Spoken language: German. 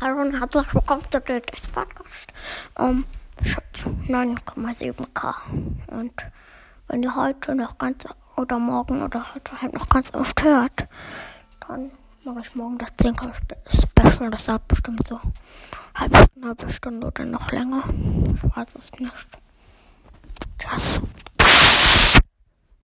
Hallo und herzlich willkommen zu der Podcast. Um, ich habe 9,7k. Und wenn ihr heute noch ganz oder morgen oder heute halt noch ganz oft hört, dann mache ich morgen das 10k Special. Das dauert bestimmt so halbe Stunde, halbe Stunde oder noch länger. Ich weiß es nicht.